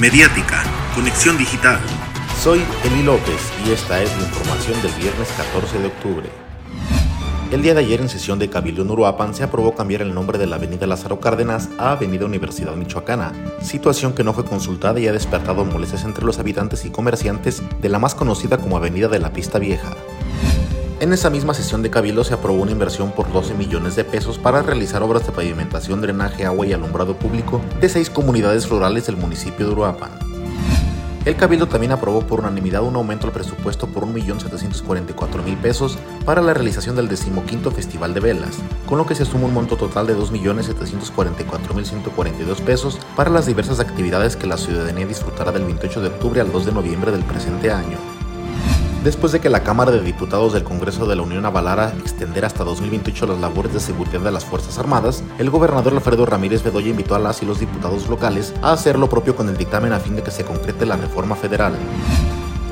Mediática, Conexión Digital. Soy Eli López y esta es la información del viernes 14 de octubre. El día de ayer en sesión de Cabildo en Uruapan se aprobó cambiar el nombre de la avenida Lázaro Cárdenas a Avenida Universidad Michoacana, situación que no fue consultada y ha despertado molestias entre los habitantes y comerciantes de la más conocida como Avenida de la Pista Vieja. En esa misma sesión de Cabildo se aprobó una inversión por 12 millones de pesos para realizar obras de pavimentación, drenaje, agua y alumbrado público de seis comunidades rurales del municipio de Uruapan. El Cabildo también aprobó por unanimidad un aumento al presupuesto por 1.744.000 pesos para la realización del decimoquinto Festival de Velas, con lo que se suma un monto total de 2.744.142 pesos para las diversas actividades que la ciudadanía disfrutará del 28 de octubre al 2 de noviembre del presente año después de que la Cámara de Diputados del Congreso de la Unión avalara extender hasta 2028 las labores de seguridad de las Fuerzas Armadas, el gobernador Alfredo Ramírez Bedoya invitó a las y los diputados locales a hacer lo propio con el dictamen a fin de que se concrete la reforma federal.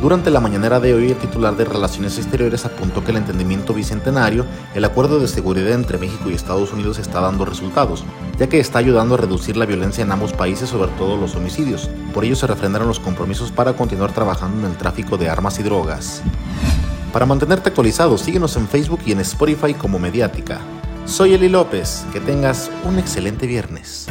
Durante la mañanera de hoy, el titular de Relaciones Exteriores apuntó que el entendimiento bicentenario, el acuerdo de seguridad entre México y Estados Unidos está dando resultados, ya que está ayudando a reducir la violencia en ambos países, sobre todo los homicidios. Por ello se refrendaron los compromisos para continuar trabajando en el tráfico de armas y drogas. Para mantenerte actualizado, síguenos en Facebook y en Spotify como Mediática. Soy Eli López, que tengas un excelente viernes.